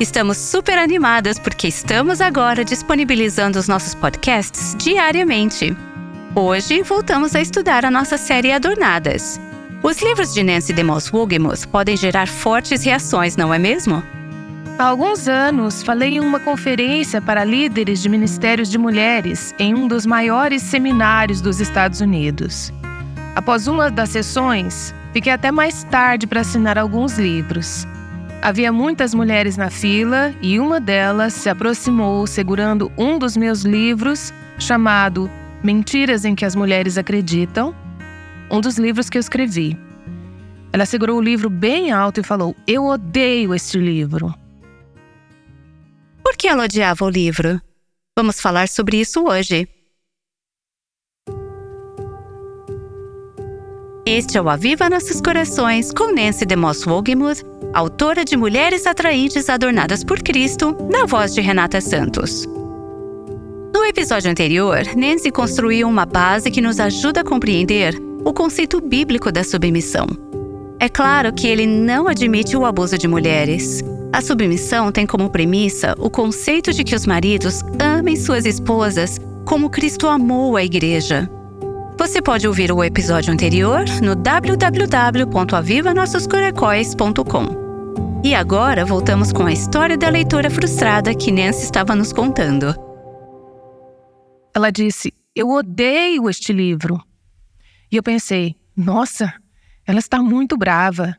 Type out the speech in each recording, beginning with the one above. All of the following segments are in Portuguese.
Estamos super animadas porque estamos agora disponibilizando os nossos podcasts diariamente. Hoje voltamos a estudar a nossa série Adornadas. Os livros de Nancy DeMoss Wogemuth podem gerar fortes reações, não é mesmo? Há alguns anos, falei em uma conferência para líderes de ministérios de mulheres em um dos maiores seminários dos Estados Unidos. Após uma das sessões, fiquei até mais tarde para assinar alguns livros. Havia muitas mulheres na fila e uma delas se aproximou segurando um dos meus livros, chamado Mentiras em que as Mulheres Acreditam, um dos livros que eu escrevi. Ela segurou o livro bem alto e falou: Eu odeio este livro. Por que ela odiava o livro? Vamos falar sobre isso hoje. Este é o Aviva Nossos Corações com Nancy DeMoss Wogemuth, autora de Mulheres Atraentes Adornadas por Cristo, na voz de Renata Santos. No episódio anterior, Nancy construiu uma base que nos ajuda a compreender o conceito bíblico da submissão. É claro que ele não admite o abuso de mulheres. A submissão tem como premissa o conceito de que os maridos amem suas esposas como Cristo amou a igreja. Você pode ouvir o episódio anterior no www.avivanossoscoracóis.com. E agora voltamos com a história da leitora frustrada que Nancy estava nos contando. Ela disse: Eu odeio este livro. E eu pensei: Nossa, ela está muito brava.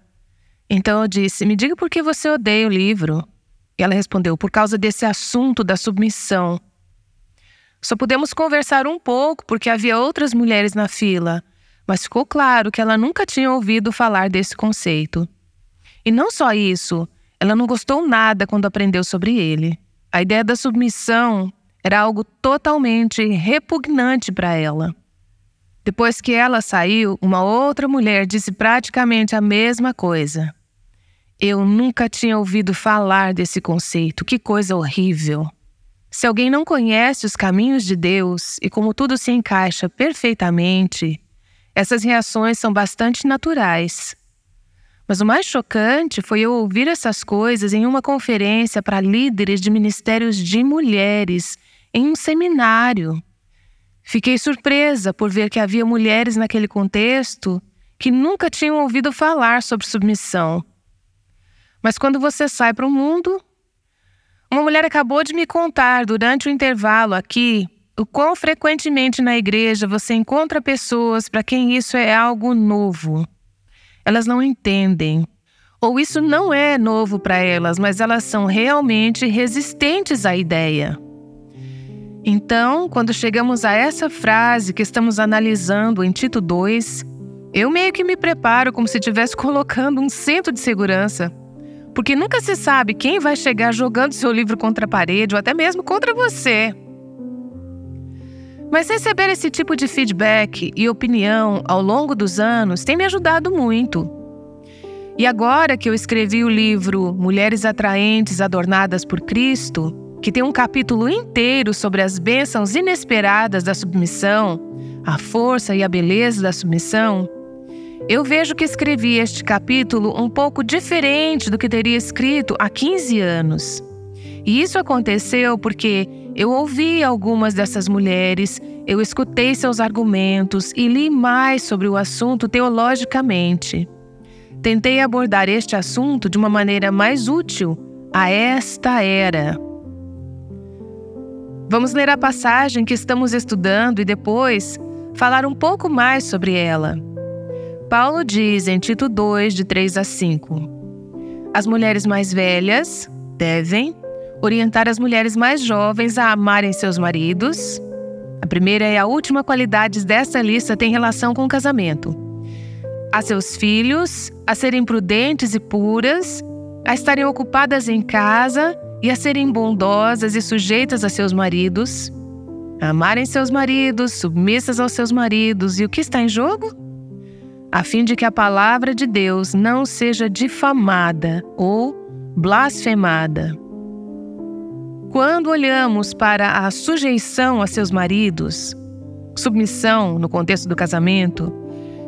Então eu disse: Me diga por que você odeia o livro. E ela respondeu: Por causa desse assunto da submissão. Só pudemos conversar um pouco porque havia outras mulheres na fila, mas ficou claro que ela nunca tinha ouvido falar desse conceito. E não só isso, ela não gostou nada quando aprendeu sobre ele. A ideia da submissão era algo totalmente repugnante para ela. Depois que ela saiu, uma outra mulher disse praticamente a mesma coisa. Eu nunca tinha ouvido falar desse conceito, que coisa horrível. Se alguém não conhece os caminhos de Deus e como tudo se encaixa perfeitamente, essas reações são bastante naturais. Mas o mais chocante foi eu ouvir essas coisas em uma conferência para líderes de ministérios de mulheres, em um seminário. Fiquei surpresa por ver que havia mulheres naquele contexto que nunca tinham ouvido falar sobre submissão. Mas quando você sai para o mundo, uma mulher acabou de me contar durante o intervalo aqui o quão frequentemente na igreja você encontra pessoas para quem isso é algo novo. Elas não entendem. Ou isso não é novo para elas, mas elas são realmente resistentes à ideia. Então, quando chegamos a essa frase que estamos analisando em Tito 2, eu meio que me preparo como se estivesse colocando um centro de segurança porque nunca se sabe quem vai chegar jogando seu livro contra a parede ou até mesmo contra você. Mas receber esse tipo de feedback e opinião ao longo dos anos tem me ajudado muito. E agora que eu escrevi o livro Mulheres Atraentes Adornadas por Cristo, que tem um capítulo inteiro sobre as bênçãos inesperadas da submissão, a força e a beleza da submissão, eu vejo que escrevi este capítulo um pouco diferente do que teria escrito há 15 anos. E isso aconteceu porque eu ouvi algumas dessas mulheres, eu escutei seus argumentos e li mais sobre o assunto teologicamente. Tentei abordar este assunto de uma maneira mais útil a esta era. Vamos ler a passagem que estamos estudando e depois falar um pouco mais sobre ela. Paulo diz em Tito 2, de 3 a 5: As mulheres mais velhas devem orientar as mulheres mais jovens a amarem seus maridos. A primeira e a última qualidade dessa lista tem relação com o casamento. A seus filhos, a serem prudentes e puras, a estarem ocupadas em casa e a serem bondosas e sujeitas a seus maridos, a amarem seus maridos, submissas aos seus maridos. E o que está em jogo? a fim de que a palavra de Deus não seja difamada ou blasfemada. Quando olhamos para a sujeição a seus maridos, submissão no contexto do casamento,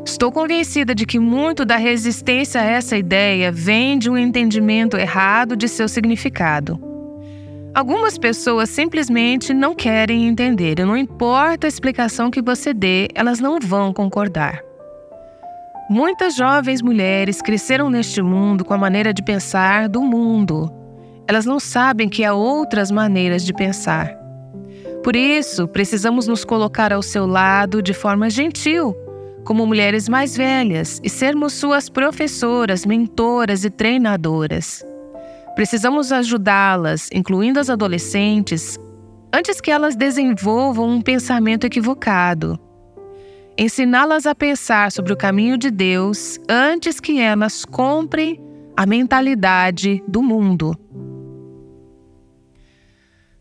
Estou convencida de que muito da resistência a essa ideia vem de um entendimento errado de seu significado. Algumas pessoas simplesmente não querem entender, e não importa a explicação que você dê, elas não vão concordar. Muitas jovens mulheres cresceram neste mundo com a maneira de pensar do mundo. Elas não sabem que há outras maneiras de pensar. Por isso, precisamos nos colocar ao seu lado de forma gentil, como mulheres mais velhas, e sermos suas professoras, mentoras e treinadoras. Precisamos ajudá-las, incluindo as adolescentes, antes que elas desenvolvam um pensamento equivocado. Ensiná-las a pensar sobre o caminho de Deus antes que elas comprem a mentalidade do mundo.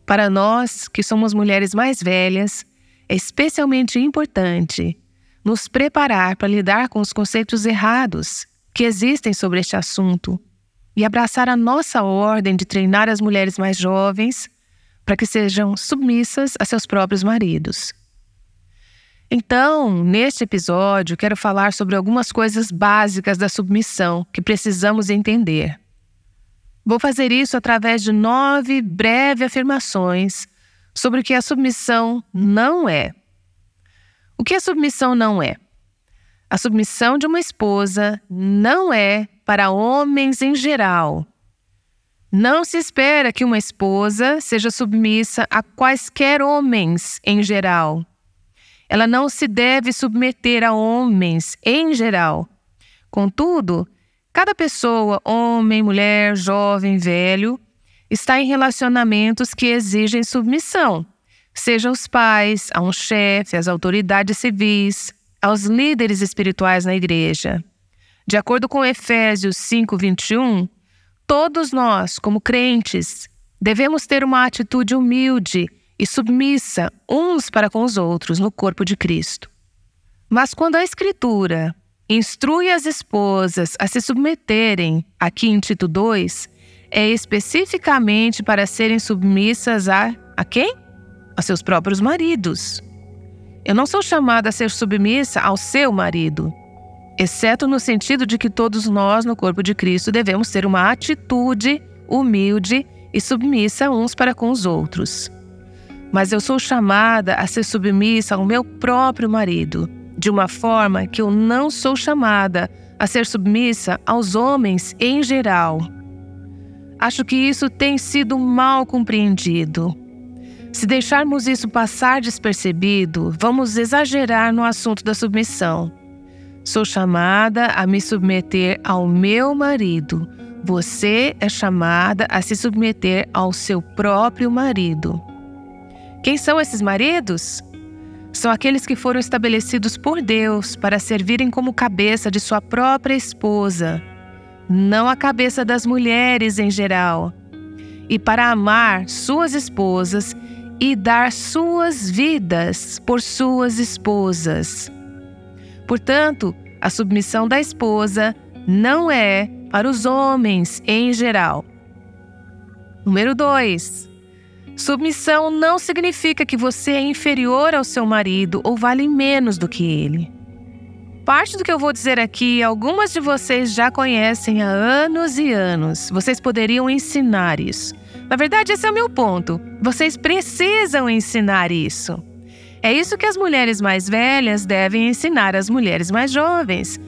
Para nós, que somos mulheres mais velhas, é especialmente importante nos preparar para lidar com os conceitos errados que existem sobre este assunto e abraçar a nossa ordem de treinar as mulheres mais jovens para que sejam submissas a seus próprios maridos. Então, neste episódio, quero falar sobre algumas coisas básicas da submissão que precisamos entender. Vou fazer isso através de nove breves afirmações sobre o que a submissão não é. O que a submissão não é? A submissão de uma esposa não é para homens em geral. Não se espera que uma esposa seja submissa a quaisquer homens em geral. Ela não se deve submeter a homens em geral. Contudo, cada pessoa, homem, mulher, jovem, velho, está em relacionamentos que exigem submissão, seja os pais, a um chefe, às autoridades civis, aos líderes espirituais na igreja. De acordo com Efésios 5:21, todos nós, como crentes, devemos ter uma atitude humilde e submissa uns para com os outros no corpo de Cristo. Mas quando a Escritura instrui as esposas a se submeterem, aqui em Tito 2, é especificamente para serem submissas a, a quem? A seus próprios maridos. Eu não sou chamada a ser submissa ao seu marido exceto no sentido de que todos nós, no corpo de Cristo, devemos ter uma atitude humilde e submissa uns para com os outros. Mas eu sou chamada a ser submissa ao meu próprio marido, de uma forma que eu não sou chamada a ser submissa aos homens em geral. Acho que isso tem sido mal compreendido. Se deixarmos isso passar despercebido, vamos exagerar no assunto da submissão. Sou chamada a me submeter ao meu marido. Você é chamada a se submeter ao seu próprio marido. Quem são esses maridos? São aqueles que foram estabelecidos por Deus para servirem como cabeça de sua própria esposa, não a cabeça das mulheres em geral, e para amar suas esposas e dar suas vidas por suas esposas. Portanto, a submissão da esposa não é para os homens em geral. Número 2. Submissão não significa que você é inferior ao seu marido ou vale menos do que ele. Parte do que eu vou dizer aqui, algumas de vocês já conhecem há anos e anos. Vocês poderiam ensinar isso. Na verdade, esse é o meu ponto. Vocês precisam ensinar isso. É isso que as mulheres mais velhas devem ensinar às mulheres mais jovens.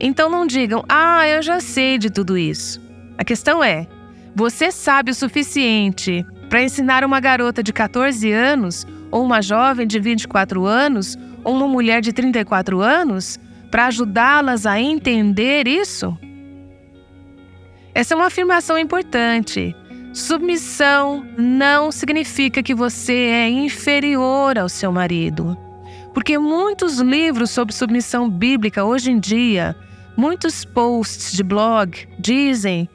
Então não digam, ah, eu já sei de tudo isso. A questão é: você sabe o suficiente para ensinar uma garota de 14 anos, ou uma jovem de 24 anos, ou uma mulher de 34 anos, para ajudá-las a entender isso? Essa é uma afirmação importante. Submissão não significa que você é inferior ao seu marido. Porque muitos livros sobre submissão bíblica hoje em dia, muitos posts de blog dizem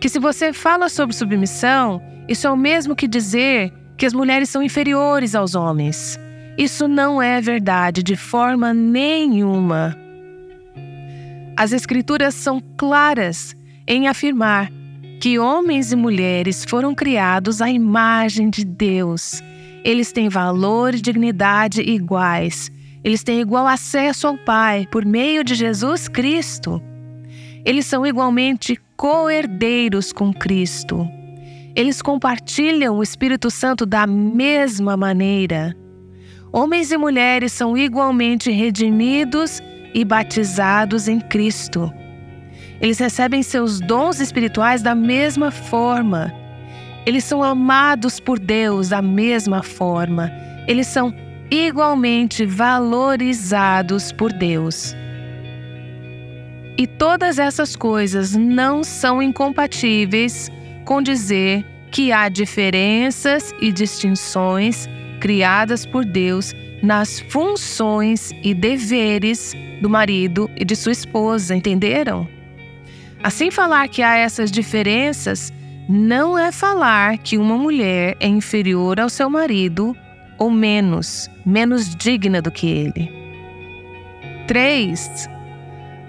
que se você fala sobre submissão, isso é o mesmo que dizer que as mulheres são inferiores aos homens. Isso não é verdade de forma nenhuma. As Escrituras são claras em afirmar que homens e mulheres foram criados à imagem de Deus. Eles têm valor e dignidade iguais eles têm igual acesso ao Pai por meio de Jesus Cristo. Eles são igualmente co-herdeiros com Cristo. Eles compartilham o Espírito Santo da mesma maneira. Homens e mulheres são igualmente redimidos e batizados em Cristo. Eles recebem seus dons espirituais da mesma forma. Eles são amados por Deus da mesma forma. Eles são igualmente valorizados por Deus. E todas essas coisas não são incompatíveis com dizer que há diferenças e distinções criadas por Deus nas funções e deveres do marido e de sua esposa, entenderam? Assim, falar que há essas diferenças não é falar que uma mulher é inferior ao seu marido ou menos, menos digna do que ele. 3.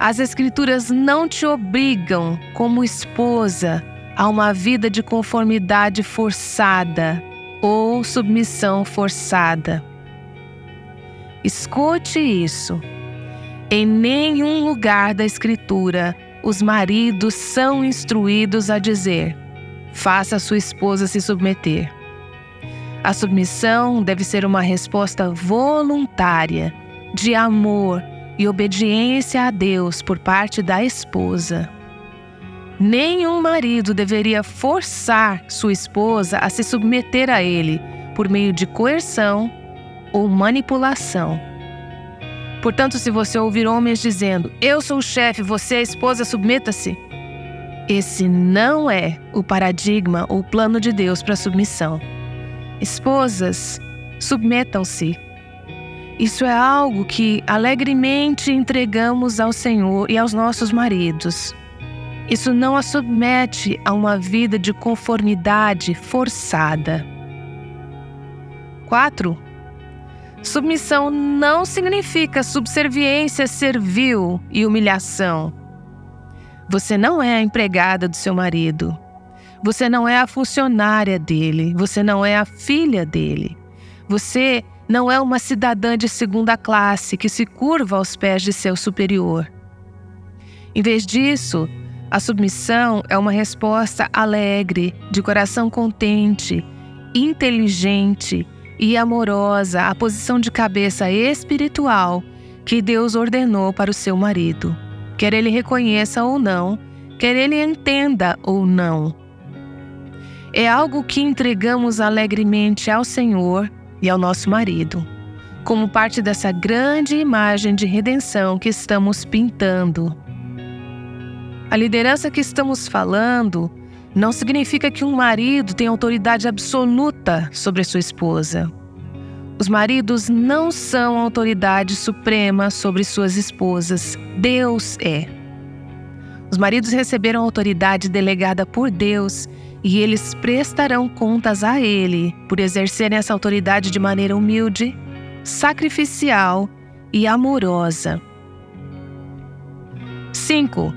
As Escrituras não te obrigam, como esposa, a uma vida de conformidade forçada ou submissão forçada. Escute isso. Em nenhum lugar da Escritura os maridos são instruídos a dizer: faça sua esposa se submeter. A submissão deve ser uma resposta voluntária, de amor e obediência a Deus por parte da esposa. Nenhum marido deveria forçar sua esposa a se submeter a ele por meio de coerção ou manipulação. Portanto, se você ouvir homens dizendo: Eu sou o chefe, você é a esposa, submeta-se. Esse não é o paradigma ou plano de Deus para submissão. Esposas, submetam-se. Isso é algo que alegremente entregamos ao Senhor e aos nossos maridos. Isso não a submete a uma vida de conformidade forçada. 4. Submissão não significa subserviência servil e humilhação. Você não é a empregada do seu marido. Você não é a funcionária dele. Você não é a filha dele. Você não é uma cidadã de segunda classe que se curva aos pés de seu superior. Em vez disso, a submissão é uma resposta alegre, de coração contente, inteligente e amorosa a posição de cabeça espiritual que Deus ordenou para o seu marido, quer ele reconheça ou não, quer ele entenda ou não. É algo que entregamos alegremente ao Senhor e ao nosso marido, como parte dessa grande imagem de redenção que estamos pintando. A liderança que estamos falando não significa que um marido tem autoridade absoluta sobre sua esposa. Os maridos não são autoridade suprema sobre suas esposas. Deus é. Os maridos receberam autoridade delegada por Deus e eles prestarão contas a Ele por exercerem essa autoridade de maneira humilde, sacrificial e amorosa. 5.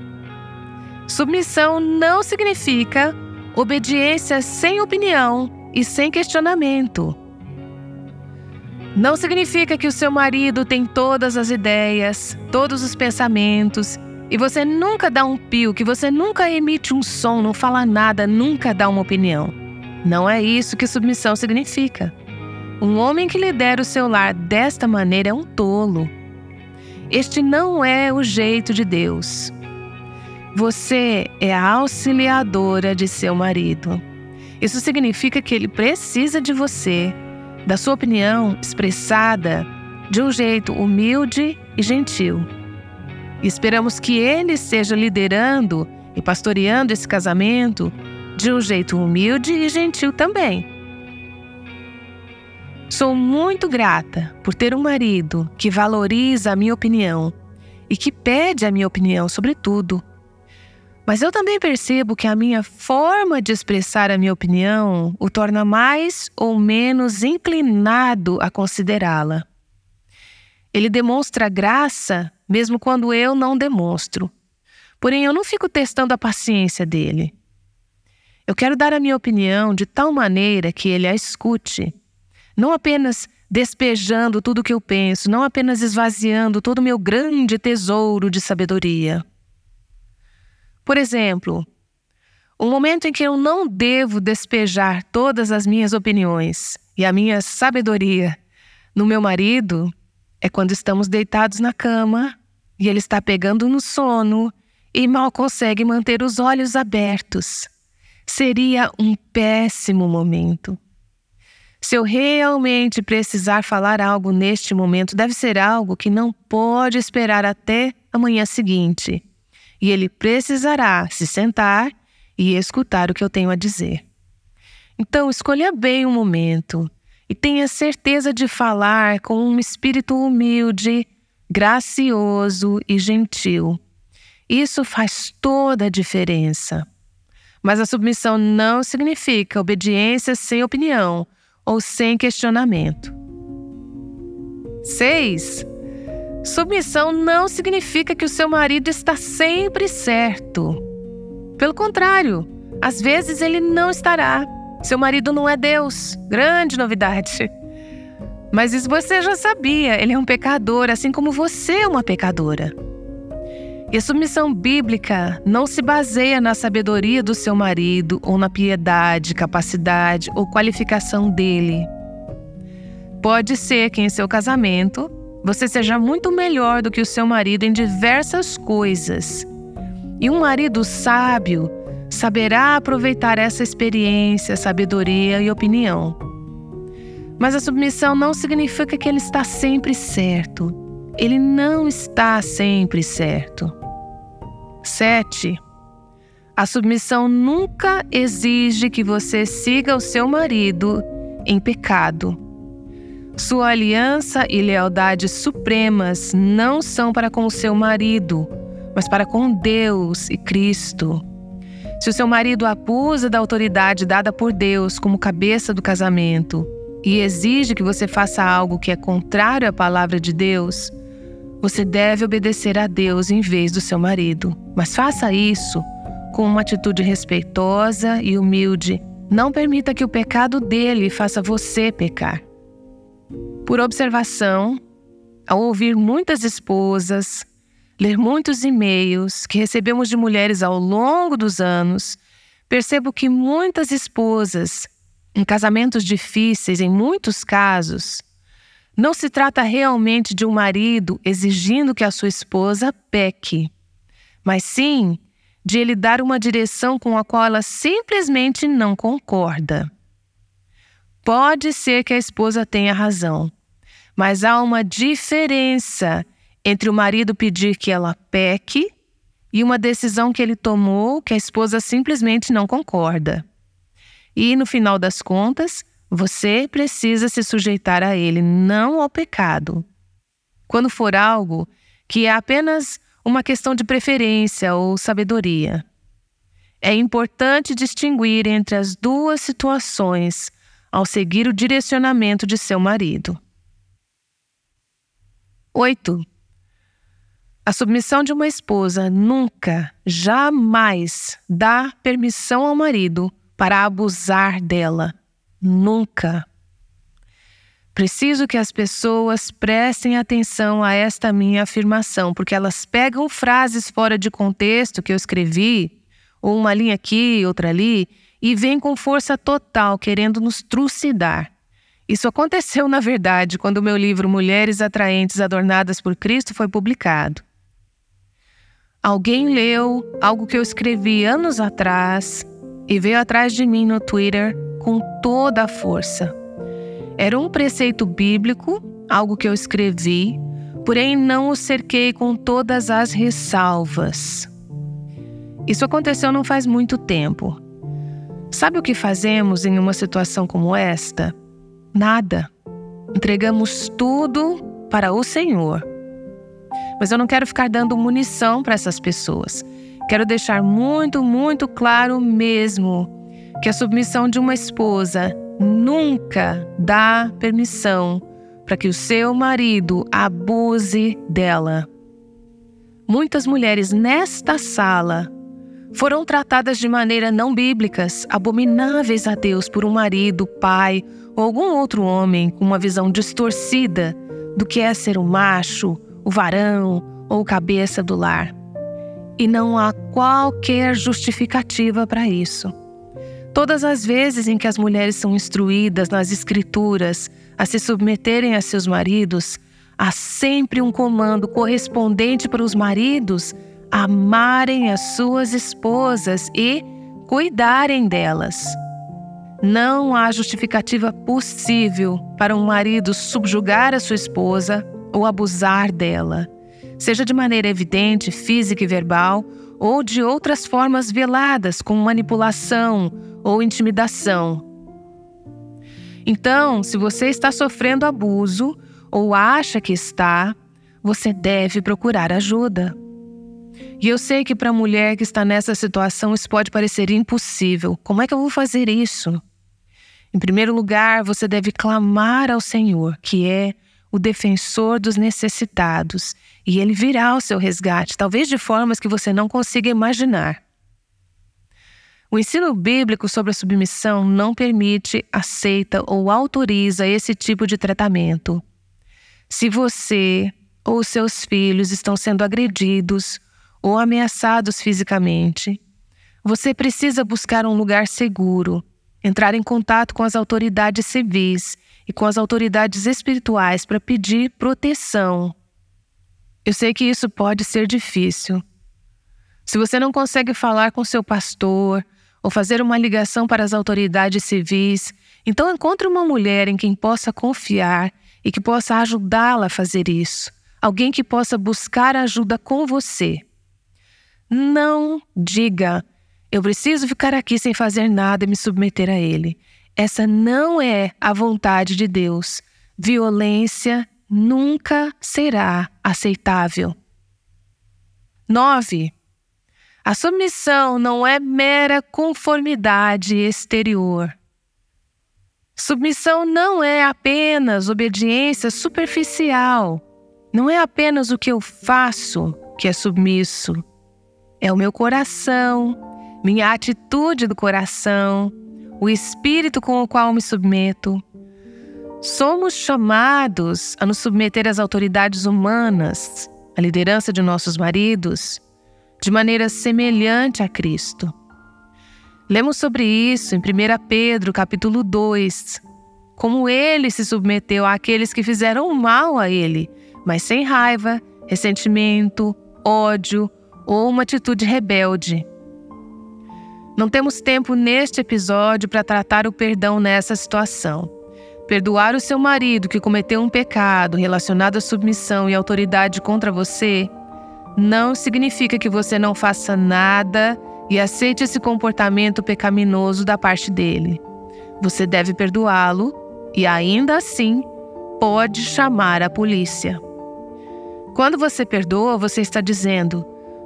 Submissão não significa obediência sem opinião e sem questionamento. Não significa que o seu marido tem todas as ideias, todos os pensamentos e você nunca dá um pio, que você nunca emite um som, não fala nada, nunca dá uma opinião. Não é isso que submissão significa. Um homem que lidera o seu lar desta maneira é um tolo. Este não é o jeito de Deus. Você é a auxiliadora de seu marido. Isso significa que ele precisa de você, da sua opinião expressada de um jeito humilde e gentil. E esperamos que ele esteja liderando e pastoreando esse casamento de um jeito humilde e gentil também. Sou muito grata por ter um marido que valoriza a minha opinião e que pede a minha opinião sobre tudo mas eu também percebo que a minha forma de expressar a minha opinião o torna mais ou menos inclinado a considerá-la. Ele demonstra graça mesmo quando eu não demonstro. Porém, eu não fico testando a paciência dele. Eu quero dar a minha opinião de tal maneira que ele a escute, não apenas despejando tudo o que eu penso, não apenas esvaziando todo o meu grande tesouro de sabedoria. Por exemplo, o momento em que eu não devo despejar todas as minhas opiniões e a minha sabedoria no meu marido é quando estamos deitados na cama e ele está pegando no sono e mal consegue manter os olhos abertos. Seria um péssimo momento. Se eu realmente precisar falar algo neste momento, deve ser algo que não pode esperar até a manhã seguinte. E ele precisará se sentar e escutar o que eu tenho a dizer. Então, escolha bem o momento e tenha certeza de falar com um espírito humilde, gracioso e gentil. Isso faz toda a diferença. Mas a submissão não significa obediência sem opinião ou sem questionamento. 6. Submissão não significa que o seu marido está sempre certo. Pelo contrário, às vezes ele não estará. Seu marido não é Deus. Grande novidade. Mas isso você já sabia, ele é um pecador, assim como você é uma pecadora. E a submissão bíblica não se baseia na sabedoria do seu marido ou na piedade, capacidade ou qualificação dele. Pode ser que em seu casamento você seja muito melhor do que o seu marido em diversas coisas. E um marido sábio saberá aproveitar essa experiência, sabedoria e opinião. Mas a submissão não significa que ele está sempre certo ele não está sempre certo. 7. A submissão nunca exige que você siga o seu marido em pecado. Sua aliança e lealdade supremas não são para com o seu marido, mas para com Deus e Cristo. Se o seu marido abusa da autoridade dada por Deus como cabeça do casamento e exige que você faça algo que é contrário à palavra de Deus, você deve obedecer a Deus em vez do seu marido, mas faça isso com uma atitude respeitosa e humilde. Não permita que o pecado dele faça você pecar. Por observação, ao ouvir muitas esposas, ler muitos e-mails que recebemos de mulheres ao longo dos anos, percebo que muitas esposas, em casamentos difíceis, em muitos casos, não se trata realmente de um marido exigindo que a sua esposa peque, mas sim de ele dar uma direção com a qual ela simplesmente não concorda. Pode ser que a esposa tenha razão, mas há uma diferença entre o marido pedir que ela peque e uma decisão que ele tomou que a esposa simplesmente não concorda. E, no final das contas, você precisa se sujeitar a ele, não ao pecado. Quando for algo que é apenas uma questão de preferência ou sabedoria. É importante distinguir entre as duas situações ao seguir o direcionamento de seu marido. 8. A submissão de uma esposa nunca, jamais dá permissão ao marido para abusar dela Nunca. Preciso que as pessoas prestem atenção a esta minha afirmação, porque elas pegam frases fora de contexto que eu escrevi, ou uma linha aqui, outra ali, e vêm com força total querendo nos trucidar. Isso aconteceu, na verdade, quando o meu livro Mulheres Atraentes Adornadas por Cristo foi publicado. Alguém leu algo que eu escrevi anos atrás e veio atrás de mim no Twitter com toda a força. Era um preceito bíblico, algo que eu escrevi, porém não o cerquei com todas as ressalvas. Isso aconteceu não faz muito tempo. Sabe o que fazemos em uma situação como esta? Nada. Entregamos tudo para o Senhor. Mas eu não quero ficar dando munição para essas pessoas. Quero deixar muito, muito claro mesmo que a submissão de uma esposa nunca dá permissão para que o seu marido abuse dela. Muitas mulheres nesta sala foram tratadas de maneira não bíblicas, abomináveis a Deus por um marido, pai ou algum outro homem com uma visão distorcida do que é ser o macho, o varão ou cabeça do lar. E não há qualquer justificativa para isso. Todas as vezes em que as mulheres são instruídas nas Escrituras a se submeterem a seus maridos, há sempre um comando correspondente para os maridos amarem as suas esposas e cuidarem delas. Não há justificativa possível para um marido subjugar a sua esposa ou abusar dela, seja de maneira evidente, física e verbal, ou de outras formas veladas, como manipulação ou intimidação. Então, se você está sofrendo abuso ou acha que está, você deve procurar ajuda. E eu sei que para a mulher que está nessa situação isso pode parecer impossível. Como é que eu vou fazer isso? Em primeiro lugar, você deve clamar ao Senhor, que é o defensor dos necessitados, e ele virá ao seu resgate, talvez de formas que você não consiga imaginar. O ensino bíblico sobre a submissão não permite, aceita ou autoriza esse tipo de tratamento. Se você ou seus filhos estão sendo agredidos ou ameaçados fisicamente, você precisa buscar um lugar seguro, entrar em contato com as autoridades civis e com as autoridades espirituais para pedir proteção. Eu sei que isso pode ser difícil. Se você não consegue falar com seu pastor ou fazer uma ligação para as autoridades civis, então encontre uma mulher em quem possa confiar e que possa ajudá-la a fazer isso. Alguém que possa buscar ajuda com você. Não diga, eu preciso ficar aqui sem fazer nada e me submeter a Ele. Essa não é a vontade de Deus. Violência nunca será aceitável. 9. A submissão não é mera conformidade exterior. Submissão não é apenas obediência superficial. Não é apenas o que eu faço que é submisso é o meu coração, minha atitude do coração, o espírito com o qual me submeto. Somos chamados a nos submeter às autoridades humanas, à liderança de nossos maridos, de maneira semelhante a Cristo. Lemos sobre isso em 1 Pedro, capítulo 2, como ele se submeteu àqueles que fizeram mal a ele, mas sem raiva, ressentimento, ódio ou uma atitude rebelde. Não temos tempo neste episódio para tratar o perdão nessa situação. Perdoar o seu marido que cometeu um pecado relacionado à submissão e autoridade contra você não significa que você não faça nada e aceite esse comportamento pecaminoso da parte dele. Você deve perdoá-lo e, ainda assim, pode chamar a polícia. Quando você perdoa, você está dizendo: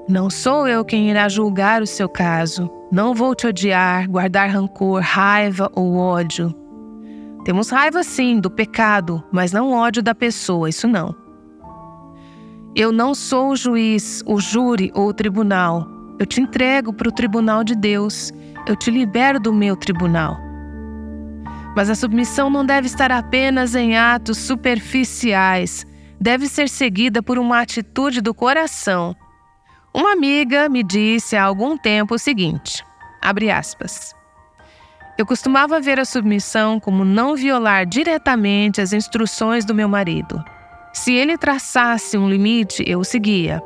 não sou eu quem irá julgar o seu caso. Não vou te odiar, guardar rancor, raiva ou ódio. Temos raiva sim do pecado, mas não ódio da pessoa, isso não. Eu não sou o juiz, o júri ou o tribunal. Eu te entrego para o tribunal de Deus. Eu te libero do meu tribunal. Mas a submissão não deve estar apenas em atos superficiais, deve ser seguida por uma atitude do coração uma amiga me disse há algum tempo o seguinte: abre aspas. Eu costumava ver a submissão como não violar diretamente as instruções do meu marido. Se ele traçasse um limite, eu o seguia.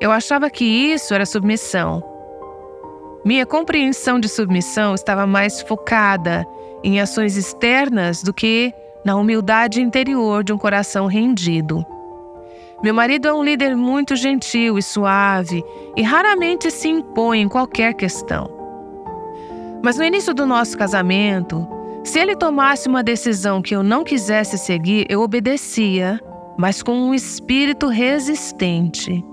Eu achava que isso era submissão. Minha compreensão de submissão estava mais focada em ações externas do que na humildade interior de um coração rendido. Meu marido é um líder muito gentil e suave e raramente se impõe em qualquer questão. Mas no início do nosso casamento, se ele tomasse uma decisão que eu não quisesse seguir, eu obedecia, mas com um espírito resistente.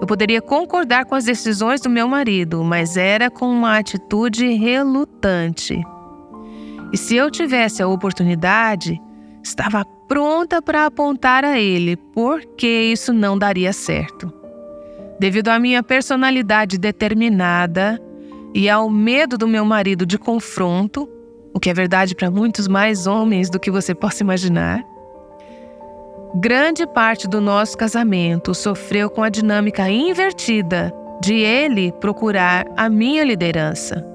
Eu poderia concordar com as decisões do meu marido, mas era com uma atitude relutante. E se eu tivesse a oportunidade, estava pronta para apontar a ele por que isso não daria certo. Devido à minha personalidade determinada e ao medo do meu marido de confronto, o que é verdade para muitos mais homens do que você possa imaginar. Grande parte do nosso casamento sofreu com a dinâmica invertida de ele procurar a minha liderança.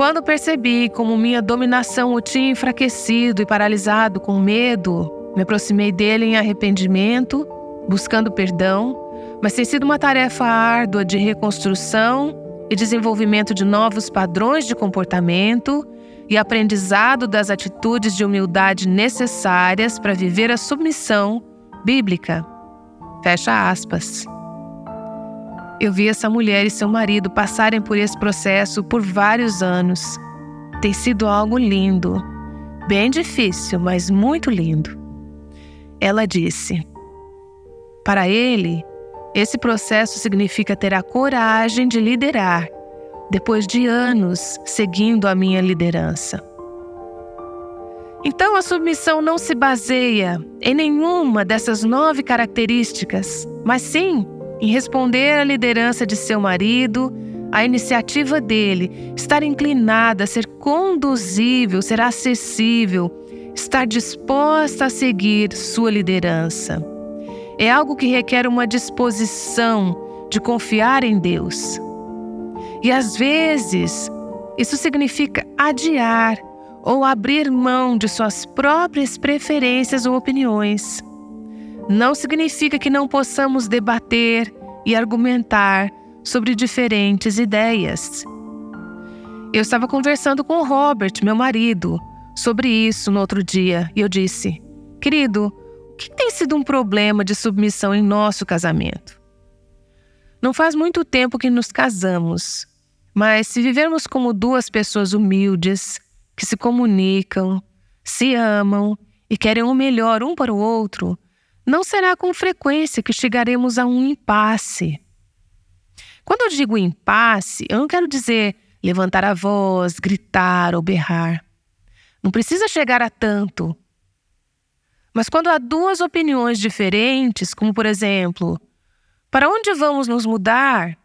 Quando percebi como minha dominação o tinha enfraquecido e paralisado com medo, me aproximei dele em arrependimento, buscando perdão, mas tem sido uma tarefa árdua de reconstrução e desenvolvimento de novos padrões de comportamento e aprendizado das atitudes de humildade necessárias para viver a submissão bíblica. Fecha aspas. Eu vi essa mulher e seu marido passarem por esse processo por vários anos. Tem sido algo lindo. Bem difícil, mas muito lindo. Ela disse: Para ele, esse processo significa ter a coragem de liderar, depois de anos seguindo a minha liderança. Então, a submissão não se baseia em nenhuma dessas nove características, mas sim em responder à liderança de seu marido, à iniciativa dele, estar inclinada, ser conduzível, ser acessível, estar disposta a seguir sua liderança. É algo que requer uma disposição de confiar em Deus. E às vezes, isso significa adiar ou abrir mão de suas próprias preferências ou opiniões não significa que não possamos debater e argumentar sobre diferentes ideias. Eu estava conversando com o Robert, meu marido, sobre isso no outro dia e eu disse: Querido, o que tem sido um problema de submissão em nosso casamento? Não faz muito tempo que nos casamos, mas se vivermos como duas pessoas humildes, que se comunicam, se amam e querem o melhor um para o outro, não será com frequência que chegaremos a um impasse. Quando eu digo impasse, eu não quero dizer levantar a voz, gritar ou berrar. Não precisa chegar a tanto. Mas quando há duas opiniões diferentes, como por exemplo, para onde vamos nos mudar?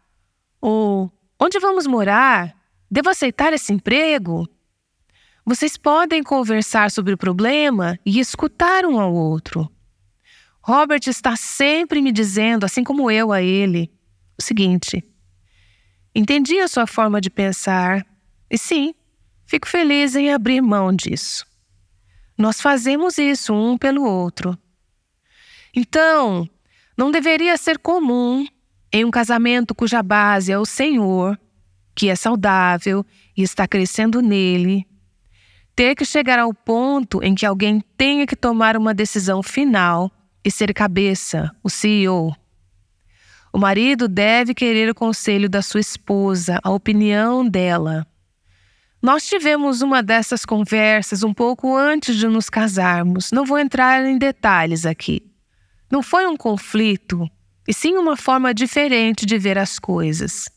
Ou onde vamos morar? Devo aceitar esse emprego? Vocês podem conversar sobre o problema e escutar um ao outro. Robert está sempre me dizendo, assim como eu a ele, o seguinte: entendi a sua forma de pensar e sim, fico feliz em abrir mão disso. Nós fazemos isso um pelo outro. Então, não deveria ser comum em um casamento cuja base é o Senhor, que é saudável e está crescendo nele, ter que chegar ao ponto em que alguém tenha que tomar uma decisão final e ser cabeça, o CEO. O marido deve querer o conselho da sua esposa, a opinião dela. Nós tivemos uma dessas conversas um pouco antes de nos casarmos. Não vou entrar em detalhes aqui. Não foi um conflito, e sim uma forma diferente de ver as coisas.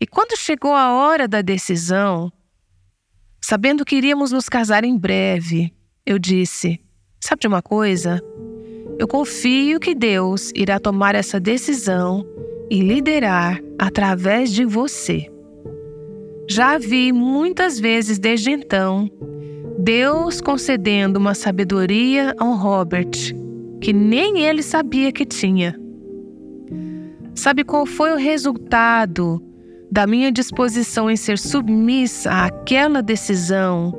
E quando chegou a hora da decisão, sabendo que iríamos nos casar em breve, eu disse: Sabe de uma coisa? Eu confio que Deus irá tomar essa decisão e liderar através de você. Já vi muitas vezes desde então Deus concedendo uma sabedoria ao Robert que nem ele sabia que tinha. Sabe qual foi o resultado da minha disposição em ser submissa àquela decisão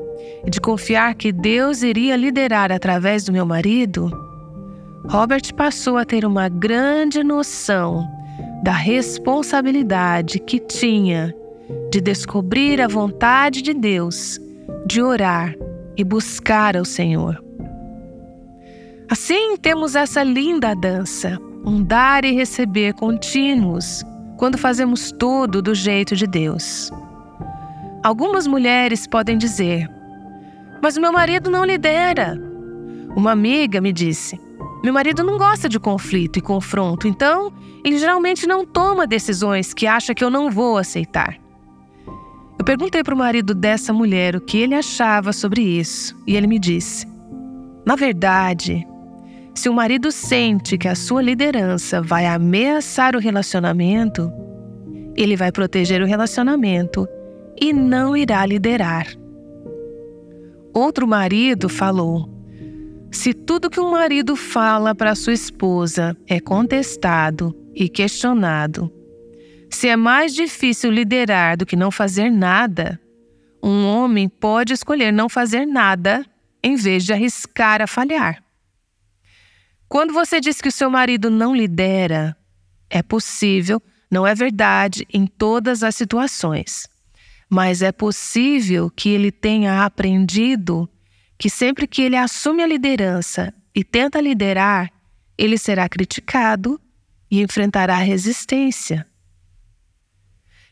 e de confiar que Deus iria liderar através do meu marido? Robert passou a ter uma grande noção da responsabilidade que tinha de descobrir a vontade de Deus, de orar e buscar ao Senhor. Assim, temos essa linda dança, um dar e receber contínuos, quando fazemos tudo do jeito de Deus. Algumas mulheres podem dizer: Mas meu marido não lidera. Uma amiga me disse: meu marido não gosta de conflito e confronto, então ele geralmente não toma decisões que acha que eu não vou aceitar. Eu perguntei para o marido dessa mulher o que ele achava sobre isso e ele me disse: Na verdade, se o marido sente que a sua liderança vai ameaçar o relacionamento, ele vai proteger o relacionamento e não irá liderar. Outro marido falou: Se tudo que um marido fala para sua esposa é contestado e questionado, se é mais difícil liderar do que não fazer nada, um homem pode escolher não fazer nada em vez de arriscar a falhar. Quando você diz que o seu marido não lidera, é possível, não é verdade em todas as situações mas é possível que ele tenha aprendido que sempre que ele assume a liderança e tenta liderar, ele será criticado e enfrentará resistência.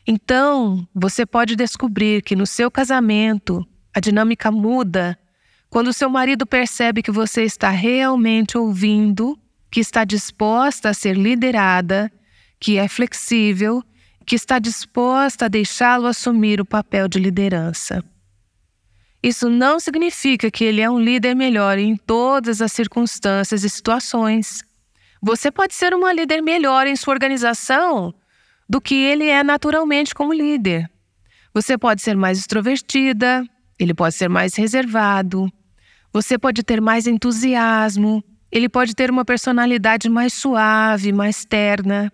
Então, você pode descobrir que no seu casamento a dinâmica muda quando seu marido percebe que você está realmente ouvindo, que está disposta a ser liderada, que é flexível que está disposta a deixá-lo assumir o papel de liderança. Isso não significa que ele é um líder melhor em todas as circunstâncias e situações. Você pode ser uma líder melhor em sua organização do que ele é naturalmente como líder. Você pode ser mais extrovertida, ele pode ser mais reservado, você pode ter mais entusiasmo, ele pode ter uma personalidade mais suave, mais terna.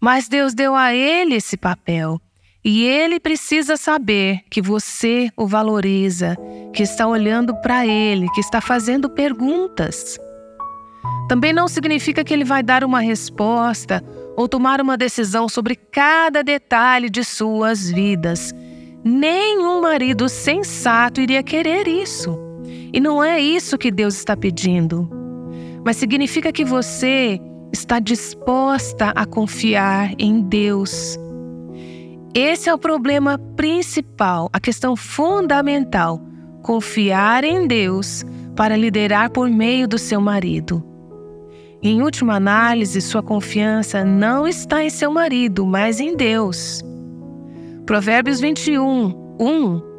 Mas Deus deu a ele esse papel. E ele precisa saber que você o valoriza, que está olhando para ele, que está fazendo perguntas. Também não significa que ele vai dar uma resposta ou tomar uma decisão sobre cada detalhe de suas vidas. Nenhum marido sensato iria querer isso. E não é isso que Deus está pedindo. Mas significa que você está disposta a confiar em Deus. Esse é o problema principal, a questão fundamental: confiar em Deus para liderar por meio do seu marido. Em última análise, sua confiança não está em seu marido, mas em Deus. Provérbios 21, 1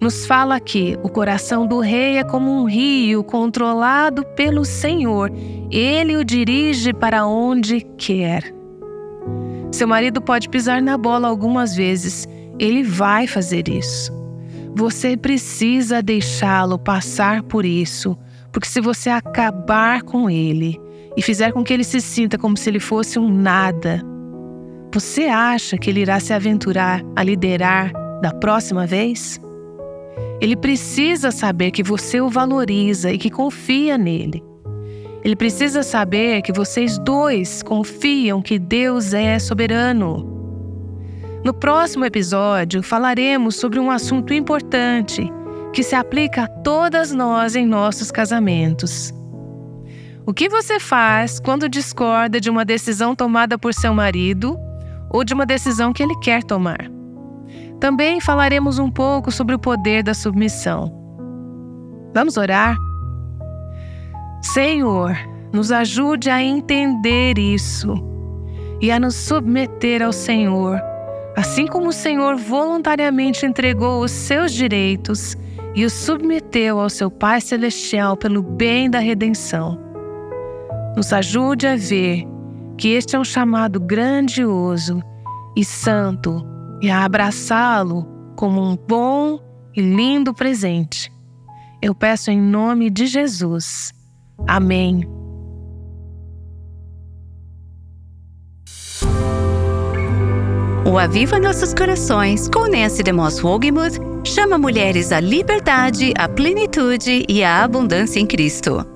nos fala que o coração do rei é como um rio controlado pelo Senhor. Ele o dirige para onde quer. Seu marido pode pisar na bola algumas vezes, ele vai fazer isso. Você precisa deixá-lo passar por isso, porque se você acabar com ele e fizer com que ele se sinta como se ele fosse um nada, você acha que ele irá se aventurar a liderar da próxima vez? Ele precisa saber que você o valoriza e que confia nele. Ele precisa saber que vocês dois confiam que Deus é soberano. No próximo episódio, falaremos sobre um assunto importante que se aplica a todas nós em nossos casamentos. O que você faz quando discorda de uma decisão tomada por seu marido ou de uma decisão que ele quer tomar? Também falaremos um pouco sobre o poder da submissão. Vamos orar? Senhor, nos ajude a entender isso e a nos submeter ao Senhor, assim como o Senhor voluntariamente entregou os seus direitos e os submeteu ao seu Pai Celestial pelo bem da redenção. Nos ajude a ver que este é um chamado grandioso e santo e a abraçá-lo como um bom e lindo presente. Eu peço em nome de Jesus. Amém. O Aviva Nossos Corações, com Nancy DeMoss Wogemuth, chama mulheres à liberdade, à plenitude e à abundância em Cristo.